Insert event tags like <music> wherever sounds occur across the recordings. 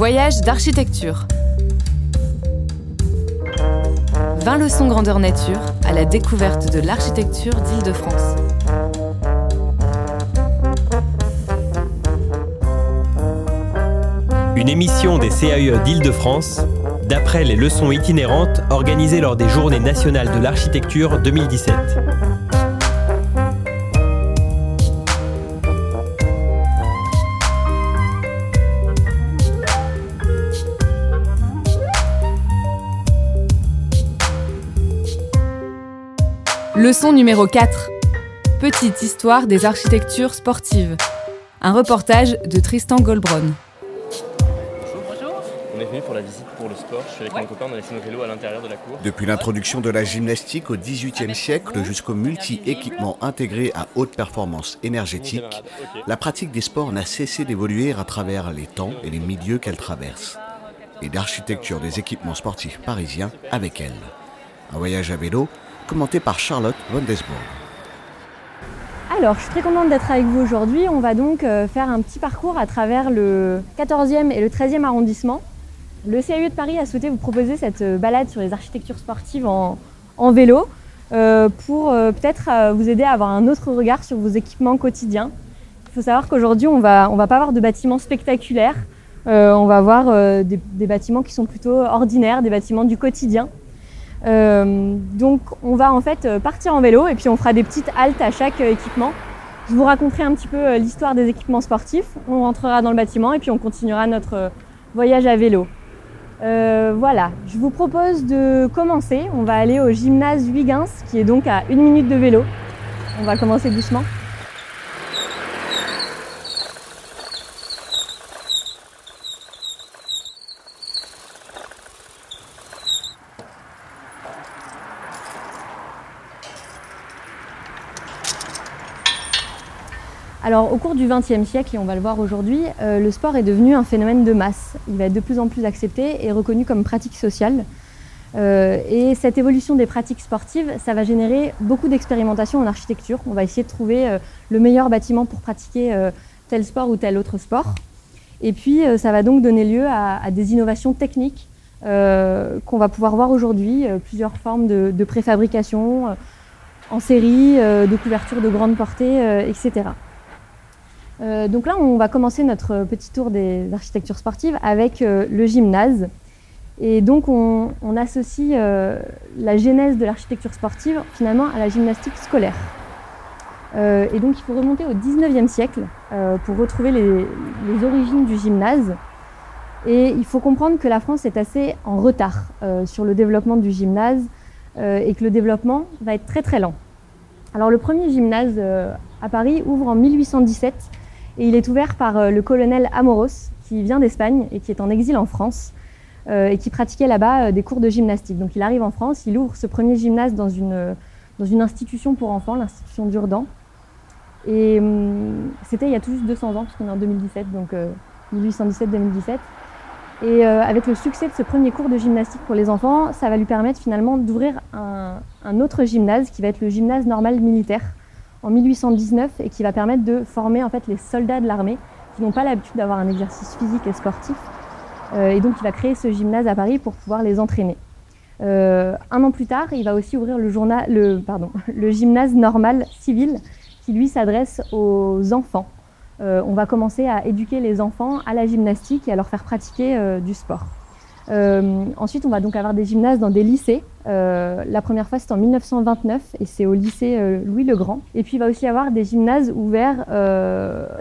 Voyage d'architecture. 20 leçons grandeur nature à la découverte de l'architecture d'Île-de-France. Une émission des CAE d'Île-de-France, d'après les leçons itinérantes organisées lors des Journées nationales de l'architecture 2017. Leçon numéro 4. Petite histoire des architectures sportives. Un reportage de Tristan Goldbron. On est venu pour la visite pour le sport. Je suis avec mon copain, on a laissé nos vélos à l'intérieur de la cour. Depuis l'introduction de la gymnastique au XVIIIe siècle jusqu'au multi-équipement intégré à haute performance énergétique, la pratique des sports n'a cessé d'évoluer à travers les temps et les milieux qu'elle traverse. Et d'architecture des équipements sportifs parisiens avec elle. Un voyage à vélo commenté par Charlotte Wondesbourg. Alors, je suis très contente d'être avec vous aujourd'hui. On va donc euh, faire un petit parcours à travers le 14e et le 13e arrondissement. Le CAE de Paris a souhaité vous proposer cette euh, balade sur les architectures sportives en, vélo euh, pour peut-être vous aider à avoir un autre regard sur vos équipements quotidiens. Il faut savoir qu'aujourd'hui, on va, on va pas avoir de bâtiments spectaculaires. On va avoir des bâtiments qui sont plutôt ordinaires, des bâtiments du quotidien. Euh, donc on va en fait euh, partir en vélo et puis on fera des petites haltes à chaque euh, équipement. Je vous raconterai un petit peu l'histoire des équipements sportifs. On rentrera dans le bâtiment et puis on continuera notre voyage à vélo. Voilà, je vous propose de commencer. On va aller au gymnase Huygens qui est donc à une minute de vélo. On va commencer doucement. Alors, au cours du XXe siècle, et on va le voir aujourd'hui, euh, le sport est devenu un phénomène de masse. Il va être de plus en plus accepté et reconnu comme pratique sociale. Euh, et cette évolution des pratiques sportives, ça va générer beaucoup d'expérimentation en architecture. On va essayer de trouver euh, le meilleur bâtiment pour pratiquer tel sport ou tel autre sport. Et puis, ça va donc donner lieu à, à des innovations techniques qu'on va pouvoir voir aujourd'hui, plusieurs formes de, de préfabrication en série, de couverture de grande portée, etc. Euh, donc là, on va commencer notre petit tour des architectures sportives avec euh, le gymnase. Et donc, on, associe euh, la genèse de l'architecture sportive finalement à la gymnastique scolaire. Et donc, il faut remonter au 19e siècle pour retrouver les, les origines du gymnase. Et il faut comprendre que la France est assez en retard sur le développement du gymnase et que le développement va être très très lent. Alors, le premier gymnase à Paris ouvre en 1817 et il est ouvert par euh, le colonel Amoros, qui vient d'Espagne et qui est en exil en France, euh, et qui pratiquait là-bas euh, des cours de gymnastique. Donc il arrive en France, il ouvre ce premier gymnase dans une, dans une institution pour enfants, l'institution d'Urdan. Et hum, c'était il y a tout juste 200 ans, puisqu'on est en 2017, donc euh, 1817-2017. Et avec le succès de ce premier cours de gymnastique pour les enfants, ça va lui permettre finalement d'ouvrir un, un autre gymnase qui va être le gymnase normal militaire en 1819 et qui va permettre de former en fait les soldats de l'armée qui n'ont pas l'habitude d'avoir un exercice physique et sportif. Euh, et donc il va créer ce gymnase à Paris pour pouvoir les entraîner. Euh, un an plus tard, il va aussi ouvrir le, <laughs> gymnase normal civil qui lui s'adresse aux enfants. Euh, on va commencer à éduquer les enfants à la gymnastique et à leur faire pratiquer du sport. Euh, ensuite, on va donc avoir des gymnases dans des lycées. Euh, la première fois, c'est en 1929 et c'est au lycée euh, Louis le Grand. Et puis, il va aussi avoir des gymnases ouverts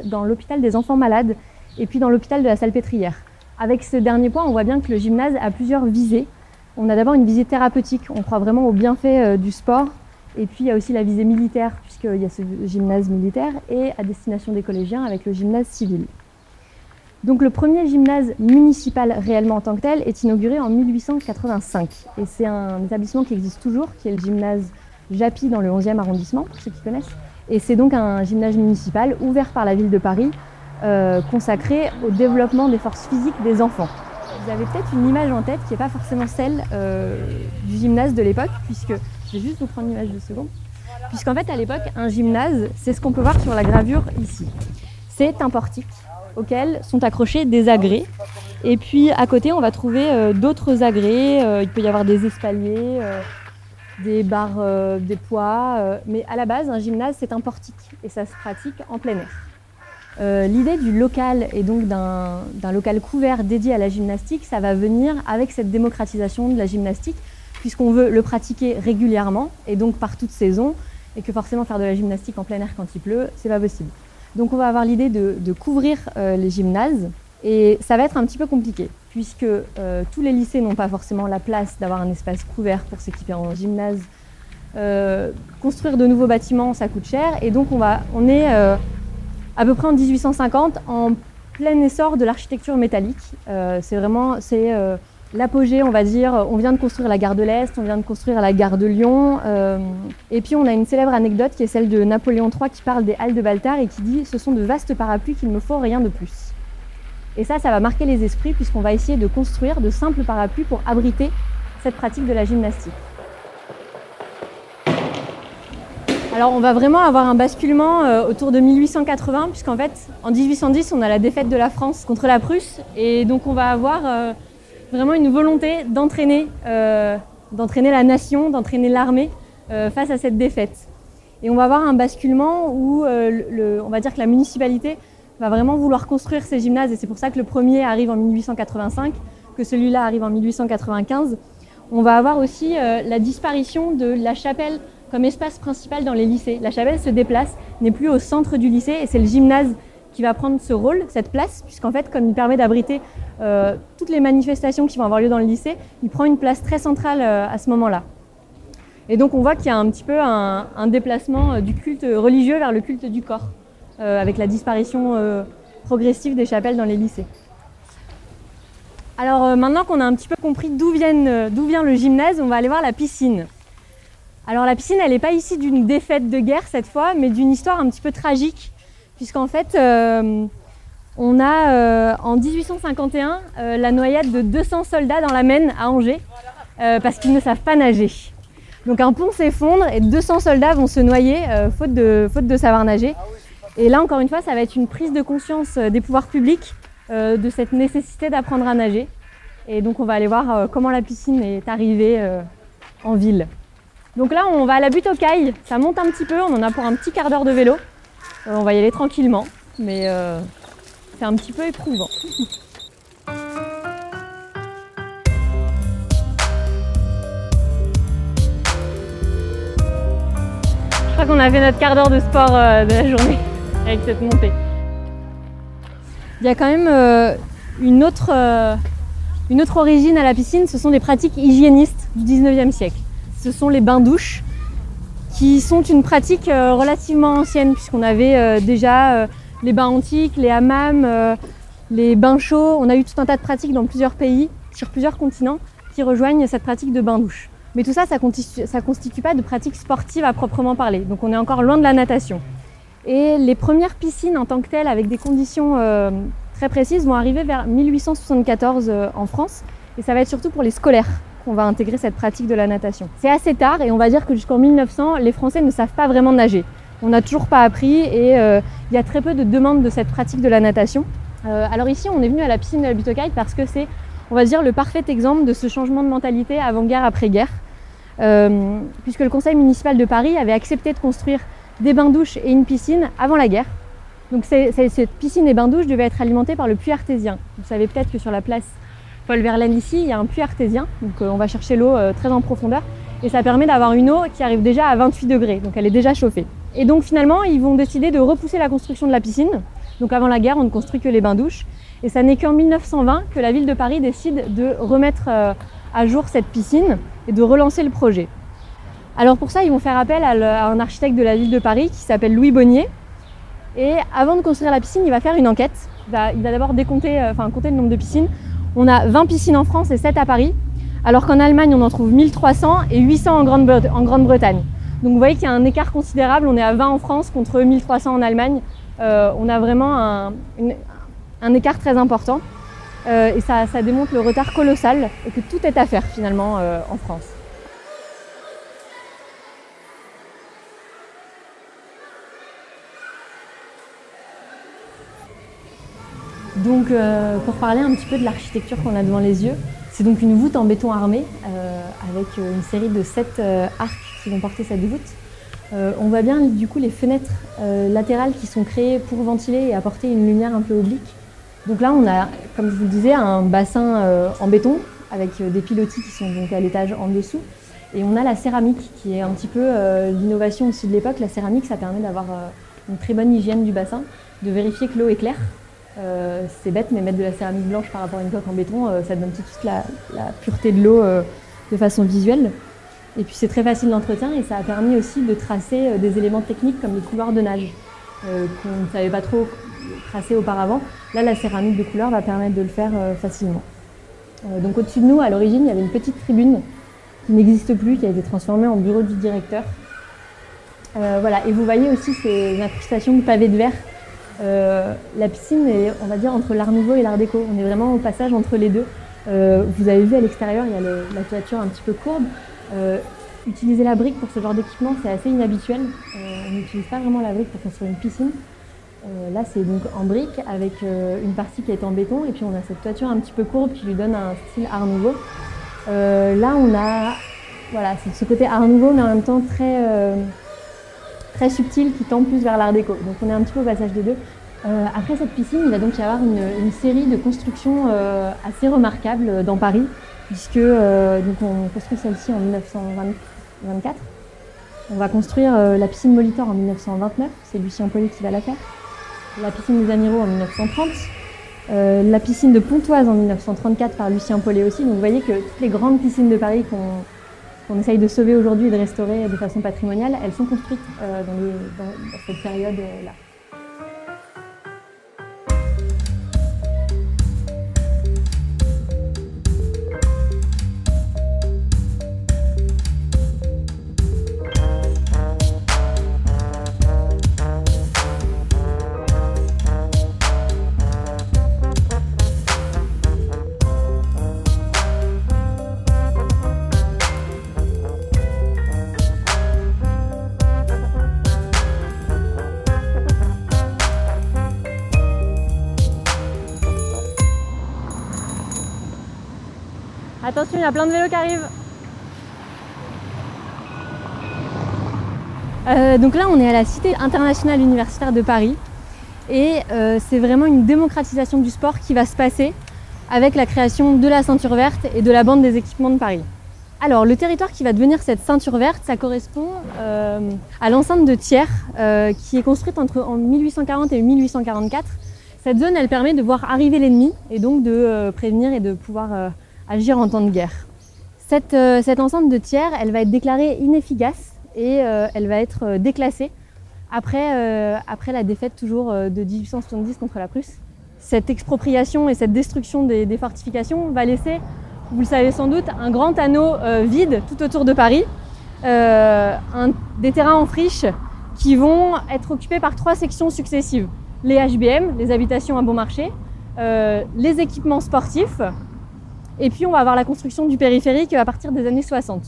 dans l'hôpital des enfants malades et puis dans l'hôpital de la Salpêtrière. Avec ce dernier point, on voit bien que le gymnase a plusieurs visées. On a d'abord une visée thérapeutique, on croit vraiment aux bienfaits du sport. Et puis, il y a aussi la visée militaire, puisqu'il y a ce gymnase militaire, et à destination des collégiens avec le gymnase civil. Donc le premier gymnase municipal réellement en tant que tel est inauguré en 1885 et c'est un établissement qui existe toujours, qui est le gymnase Japy dans le 11e arrondissement, pour ceux qui connaissent. Et c'est donc un gymnase municipal ouvert par la ville de Paris, euh, consacré au développement des forces physiques des enfants. Vous avez peut-être une image en tête qui n'est pas forcément celle euh, du gymnase de l'époque, puisque je vais juste vous prendre l'image de seconde. Puisqu'en fait, à l'époque, un gymnase, c'est ce qu'on peut voir sur la gravure ici. C'est un portique auquel sont accrochés des agrès Et puis à côté, on va trouver d'autres agrès. il peut y avoir des espaliers, des barres, des poids. mais à la base, un gymnase, c'est un portique et ça se pratique en plein air. L'idée du local et donc d'un local couvert dédié à la gymnastique, ça va venir avec cette démocratisation de la gymnastique, puisqu'on veut le pratiquer régulièrement et donc par toute saison, et que forcément faire de la gymnastique en plein air quand il pleut, c'est pas possible. Donc on va avoir l'idée de, couvrir euh, les gymnases et ça va être un petit peu compliqué puisque euh, tous les lycées n'ont pas forcément la place d'avoir un espace couvert pour s'équiper en gymnase. Euh, construire de nouveaux bâtiments, ça coûte cher et donc on, est à peu près en 1850 en plein essor de l'architecture métallique. c'est vraiment l'apogée, on va dire. On vient de construire la gare de l'Est, on vient de construire la gare de Lyon. Euh, et puis on a une célèbre anecdote qui est celle de Napoléon III qui parle des Halles de Baltard et qui dit Ce sont de vastes parapluies qu'il me faut rien de plus. Et ça, ça va marquer les esprits puisqu'on va essayer de construire de simples parapluies pour abriter cette pratique de la gymnastique. Alors on va vraiment avoir un basculement euh, autour de 1880 puisqu'en fait en 1810 on a la défaite de la France contre la Prusse et donc on va avoir euh, vraiment une volonté d'entraîner, euh, d'entraîner la nation, d'entraîner l'armée euh, face à cette défaite. Et on va avoir un basculement où euh, on va dire que la municipalité va vraiment vouloir construire ces gymnases, et c'est pour ça que le premier arrive en 1885, que celui-là arrive en 1895. On va avoir aussi la disparition de la chapelle comme espace principal dans les lycées. La chapelle se déplace, n'est plus au centre du lycée, et c'est le gymnase qui va prendre ce rôle, cette place, puisqu'en fait, comme il permet d'abriter euh, toutes les manifestations qui vont avoir lieu dans le lycée, il prend une place très centrale euh, à ce moment-là. Et donc on voit qu'il y a un petit peu un, déplacement euh, du culte religieux vers le culte du corps, avec la disparition progressive des chapelles dans les lycées. Alors maintenant qu'on a un petit peu compris d'où vient le gymnase, on va aller voir la piscine. Alors la piscine, elle n'est pas ici d'une défaite de guerre cette fois, mais d'une histoire un petit peu tragique puisqu'en fait, euh, on a euh, en 1851 euh, la noyade de 200 soldats dans la Maine à Angers, parce qu'ils ne savent pas nager. Donc un pont s'effondre et 200 soldats vont se noyer faute, de, faute de savoir nager. Et là, encore une fois, ça va être une prise de conscience des pouvoirs publics de cette nécessité d'apprendre à nager. Et donc on va aller voir comment la piscine est arrivée en ville. Donc là, on va à la butte aux cailles. Ça monte un petit peu, on en a pour un petit quart d'heure de vélo. Euh, on va y aller tranquillement, mais euh, c'est un petit peu éprouvant. Je crois qu'on a fait notre quart d'heure de sport euh, de la journée <laughs> avec cette montée. Il y a quand même une, autre, une autre origine à la piscine, ce sont des pratiques hygiénistes du 19e siècle. Ce sont les bains-douches qui sont une pratique euh, relativement ancienne, puisqu'on avait euh, déjà euh, les bains antiques, les hammams, les bains chauds. On a eu tout un tas de pratiques dans plusieurs pays, sur plusieurs continents, qui rejoignent cette pratique de bain-douche. Mais tout ça, ça ne constitue, pas de pratique sportive à proprement parler. Donc on est encore loin de la natation. Et les premières piscines en tant que telles, avec des conditions très précises, vont arriver vers 1874 en France. Et ça va être surtout pour les scolaires qu'on va intégrer cette pratique de la natation. C'est assez tard et on va dire que jusqu'en 1900, les Français ne savent pas vraiment nager. On n'a toujours pas appris et euh, il y a très peu de demandes de cette pratique de la natation. Euh, alors ici, on est venu à la piscine de la Butokai parce que c'est, on va dire, le parfait exemple de ce changement de mentalité avant-guerre, après-guerre. Euh, puisque le conseil municipal de Paris avait accepté de construire des bains-douches et une piscine avant la guerre. Donc cette piscine et bains-douches devaient être alimentées par le puits artésien. Vous savez peut-être que sur la place Paul Verlaine ici, il y a un puits artésien, donc euh, on va chercher l'eau euh, très en profondeur, et ça permet d'avoir une eau qui arrive déjà à 28 degrés, donc elle est déjà chauffée. Et donc finalement, ils vont décider de repousser la construction de la piscine. Donc avant la guerre, on ne construit que les bains-douches, et ça n'est qu'en 1920 que la ville de Paris décide de remettre euh, à jour cette piscine et de relancer le projet. Alors pour ça, ils vont faire appel à un architecte de la ville de Paris qui s'appelle Louis Bonnier. Et avant de construire la piscine, il va faire une enquête. Il va, d'abord décompter, enfin compter le nombre de piscines on a 20 piscines en France et 7 à Paris, alors qu'en Allemagne, on en trouve 1300 et 800 en Grande-Bretagne. Donc vous voyez qu'il y a un écart considérable. On est à 20 en France contre 1300 en Allemagne. Euh, on a vraiment un, écart très important. Euh, et ça, démontre le retard colossal et que tout est à faire finalement euh, en France. Donc pour parler un petit peu de l'architecture qu'on a devant les yeux, c'est donc une voûte en béton armé avec une série de sept arcs qui vont porter cette voûte. on voit bien du coup les fenêtres latérales qui sont créées pour ventiler et apporter une lumière un peu oblique. Donc là on a, comme je vous le disais, un bassin en béton avec des pilotis qui sont donc à l'étage en dessous. Et on a la céramique qui est un petit peu euh, l'innovation aussi de l'époque. La céramique, ça permet d'avoir euh, une très bonne hygiène du bassin, de vérifier que l'eau est claire. Euh, c'est bête, mais mettre de la céramique blanche par rapport à une coque en béton, ça donne tout de suite la, pureté de l'eau de façon visuelle. Et puis c'est très facile d'entretien et ça a permis aussi de tracer des éléments techniques comme les couloirs de nage qu'on ne savait pas trop tracer auparavant. Là, la céramique de couleur va permettre de le faire facilement. donc au-dessus de nous, à l'origine, il y avait une petite tribune qui n'existe plus, qui a été transformé en bureau du directeur. Euh, voilà, et vous voyez aussi ces incrustations de pavés de verre. Euh, la piscine est, on va dire, entre l'art nouveau et l'art déco. On est vraiment au passage entre les deux. Euh, vous avez vu à l'extérieur, il y a la toiture un petit peu courbe. utiliser la brique pour ce genre d'équipement, c'est assez inhabituel. on n'utilise pas vraiment la brique pour construire une piscine. là, c'est donc en brique avec une partie qui est en béton et puis on a cette toiture un petit peu courbe qui lui donne un style art nouveau. Euh, là, on a voilà, ce côté art nouveau, mais en même temps très, euh, très subtil qui tend plus vers l'art déco. Donc on est un petit peu au passage des deux. Euh, après cette piscine, il va donc y avoir une, série de constructions assez remarquables dans Paris, puisque donc on construit celle-ci en 1924. On va construire la piscine Molitor en 1929, c'est Lucien Pauly qui va la faire. La piscine des Amiraux en 1930. Euh, la piscine de Pontoise en 1934 par Lucien Paulet aussi. Donc vous voyez que toutes les grandes piscines de Paris qu'on essaye de sauver aujourd'hui et de restaurer de façon patrimoniale, elles sont construites euh, dans, dans, cette période-là. Attention, il y a plein de vélos qui arrivent. Euh, donc là, on est à la Cité internationale universitaire de Paris. Et euh, c'est vraiment une démocratisation du sport qui va se passer avec la création de la ceinture verte et de la bande des équipements de Paris. Alors, le territoire qui va devenir cette ceinture verte, ça correspond euh, à l'enceinte de Thiers, qui est construite entre en 1840 et 1844. Cette zone, elle permet de voir arriver l'ennemi et donc de prévenir et de pouvoir agir en temps de guerre. Cette, euh, enceinte de tiers, elle va être déclarée inefficace et euh, elle va être euh, déclassée après, la défaite toujours de 1870 contre la Prusse. Cette expropriation et cette destruction des, fortifications va laisser, vous le savez sans doute, un grand anneau vide tout autour de Paris, des terrains en friche qui vont être occupés par trois sections successives. Les HBM, les habitations à bon marché, les équipements sportifs et puis on va avoir la construction du périphérique à partir des années 60.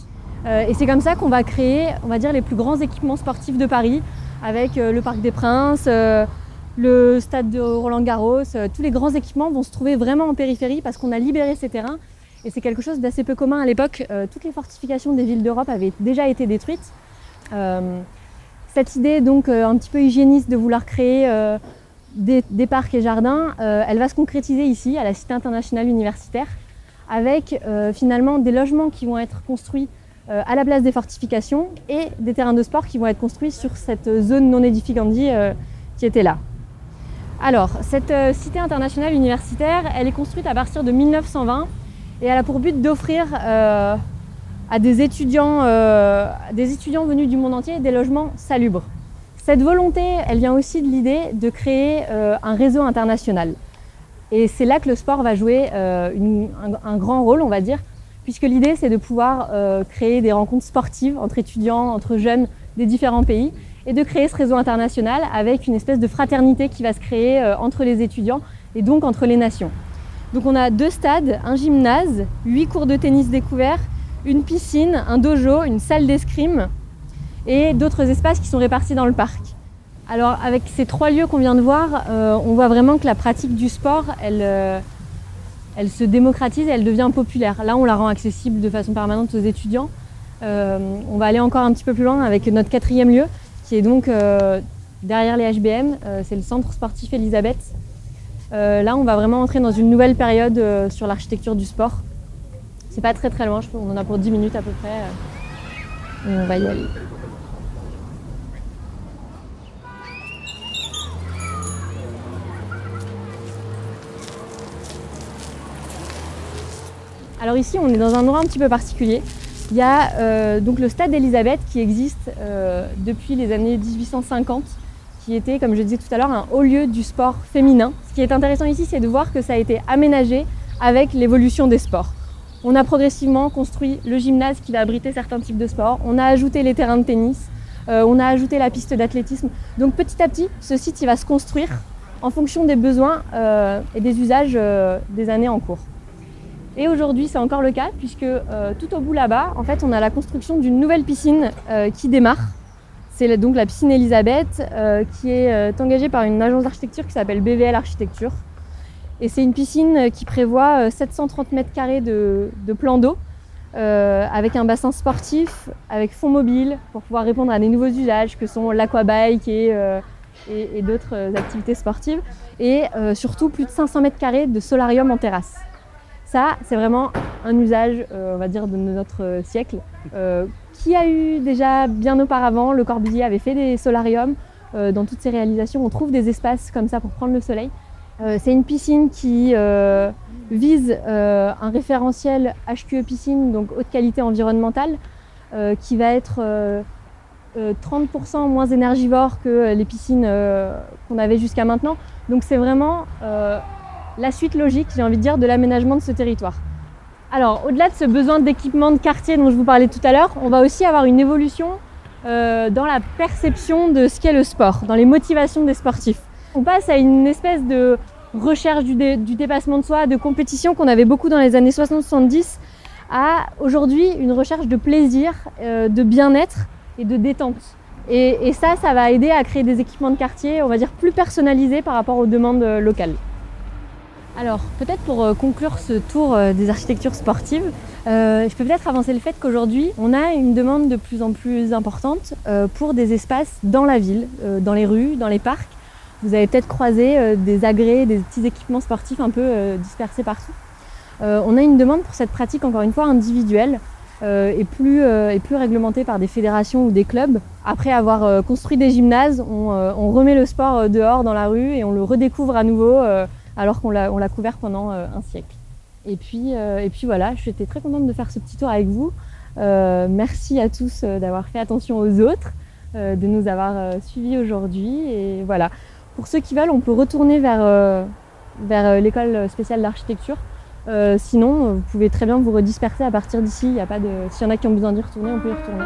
Euh, et c'est comme ça qu'on va créer, on va dire, les plus grands équipements sportifs de Paris, avec euh, le Parc des Princes, euh, le stade de Roland Garros. tous les grands équipements vont se trouver vraiment en périphérie parce qu'on a libéré ces terrains. Et c'est quelque chose d'assez peu commun à l'époque. toutes les fortifications des villes d'Europe avaient déjà été détruites. cette idée donc un petit peu hygiéniste de vouloir créer des, parcs et jardins, elle va se concrétiser ici, à la Cité internationale universitaire avec euh, finalement des logements qui vont être construits euh, à la place des fortifications et des terrains de sport qui vont être construits sur cette zone non édificandie euh, qui était là. Alors, cette cité internationale universitaire, elle est construite à partir de 1920 et elle a pour but d'offrir à des étudiants, des étudiants venus du monde entier des logements salubres. Cette volonté, elle vient aussi de l'idée de créer un réseau international. Et c'est là que le sport va jouer euh, un, grand rôle, on va dire, puisque l'idée c'est de pouvoir euh, créer des rencontres sportives entre étudiants, entre jeunes des différents pays, et de créer ce réseau international avec une espèce de fraternité qui va se créer euh, entre les étudiants et donc entre les nations. Donc on a deux stades, un gymnase, huit cours de tennis découverts, une piscine, un dojo, une salle d'escrime et d'autres espaces qui sont répartis dans le parc. Alors avec ces trois lieux qu'on vient de voir, euh, on voit vraiment que la pratique du sport, elle, euh, elle se démocratise et elle devient populaire. Là, on la rend accessible de façon permanente aux étudiants. Euh, on va aller encore un petit peu plus loin avec notre quatrième lieu, qui est donc derrière les HBM, c'est le centre sportif Elisabeth. là, on va vraiment entrer dans une nouvelle période sur l'architecture du sport. C'est pas très très loin, on en a pour 10 minutes à peu près. on va y aller. Alors ici, on est dans un endroit un petit peu particulier. Il y a euh, donc le stade Elisabeth qui existe euh, depuis les années 1850, qui était, comme je disais tout à l'heure, un haut lieu du sport féminin. Ce qui est intéressant ici, c'est de voir que ça a été aménagé avec l'évolution des sports. On a progressivement construit le gymnase qui va abriter certains types de sports. On a ajouté les terrains de tennis. Euh, on a ajouté la piste d'athlétisme. Donc petit à petit, ce site va se construire en fonction des besoins et des usages des années en cours. Et aujourd'hui, c'est encore le cas, puisque euh, tout au bout là-bas, en fait, on a la construction d'une nouvelle piscine euh, qui démarre. C'est donc la piscine Elisabeth, euh, qui est engagée par une agence d'architecture qui s'appelle BVL Architecture. Et c'est une piscine qui prévoit 730 mètres carrés de, plan d'eau, avec un bassin sportif, avec fond mobile, pour pouvoir répondre à des nouveaux usages que sont l'aquabike et, et, et d'autres activités sportives. Et surtout, plus de 500 mètres carrés de solarium en terrasse. Ça, c'est vraiment un usage, euh, on va dire, de notre siècle, euh, qui a eu déjà bien auparavant. Le Corbusier avait fait des solariums. Euh, dans toutes ses réalisations, on trouve des espaces comme ça pour prendre le soleil. c'est une piscine qui vise un référentiel HQE piscine, donc haute qualité environnementale, qui va être 30% moins énergivore que les piscines qu'on avait jusqu'à maintenant. Donc c'est vraiment la suite logique, j'ai envie de dire, de l'aménagement de ce territoire. Alors, au-delà de ce besoin d'équipement de quartier dont je vous parlais tout à l'heure, on va aussi avoir une évolution euh, dans la perception de ce qu'est le sport, dans les motivations des sportifs. On passe à une espèce de recherche du, dépassement de soi, de compétition qu'on avait beaucoup dans les années 60-70, à aujourd'hui une recherche de plaisir, euh, de bien-être et de détente. Et, ça, ça va aider à créer des équipements de quartier, on va dire, plus personnalisés par rapport aux demandes euh, locales. Alors, peut-être pour euh, conclure ce tour euh, des architectures sportives, euh, je peux peut-être avancer le fait qu'aujourd'hui, on a une demande de plus en plus importante pour des espaces dans la ville, dans les rues, dans les parcs. Vous avez peut-être croisé des agrès, des petits équipements sportifs un peu dispersés partout. on a une demande pour cette pratique, encore une fois, individuelle et, plus, et plus réglementée par des fédérations ou des clubs. Après avoir construit des gymnases, on, remet le sport dehors dans la rue et on le redécouvre à nouveau alors qu'on l'a couvert pendant euh, un siècle. Et puis, euh, et puis voilà, j'étais très contente de faire ce petit tour avec vous. Euh, merci à tous d'avoir fait attention aux autres, de nous avoir suivis aujourd'hui. Et voilà. Pour ceux qui veulent, on peut retourner vers, vers l'école spéciale d'architecture. sinon, vous pouvez très bien vous redisperser à partir d'ici. S'il y en a qui ont besoin d'y retourner, on peut y retourner.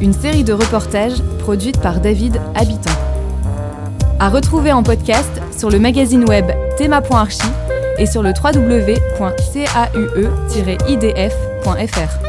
une série de reportages produite par David Habitant. À retrouver en podcast sur le magazine web thema.archi et sur le www.caue-idf.fr.